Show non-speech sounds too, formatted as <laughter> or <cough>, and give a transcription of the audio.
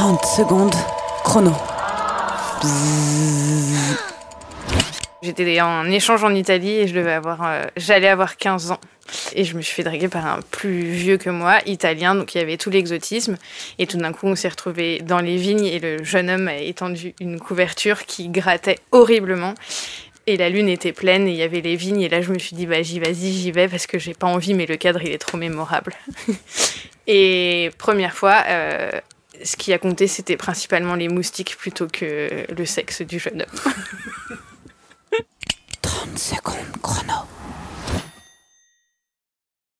30 secondes. Chrono. J'étais en échange en Italie et je devais avoir, euh, j'allais avoir 15 ans. Et je me suis fait draguer par un plus vieux que moi, italien, donc il y avait tout l'exotisme. Et tout d'un coup, on s'est retrouvé dans les vignes et le jeune homme a étendu une couverture qui grattait horriblement. Et la lune était pleine et il y avait les vignes. Et là, je me suis dit, bah, j'y vas-y, j'y vais parce que j'ai pas envie, mais le cadre, il est trop mémorable. <laughs> et première fois, euh, ce qui a compté, c'était principalement les moustiques plutôt que le sexe du jeune homme. <laughs> 30 secondes.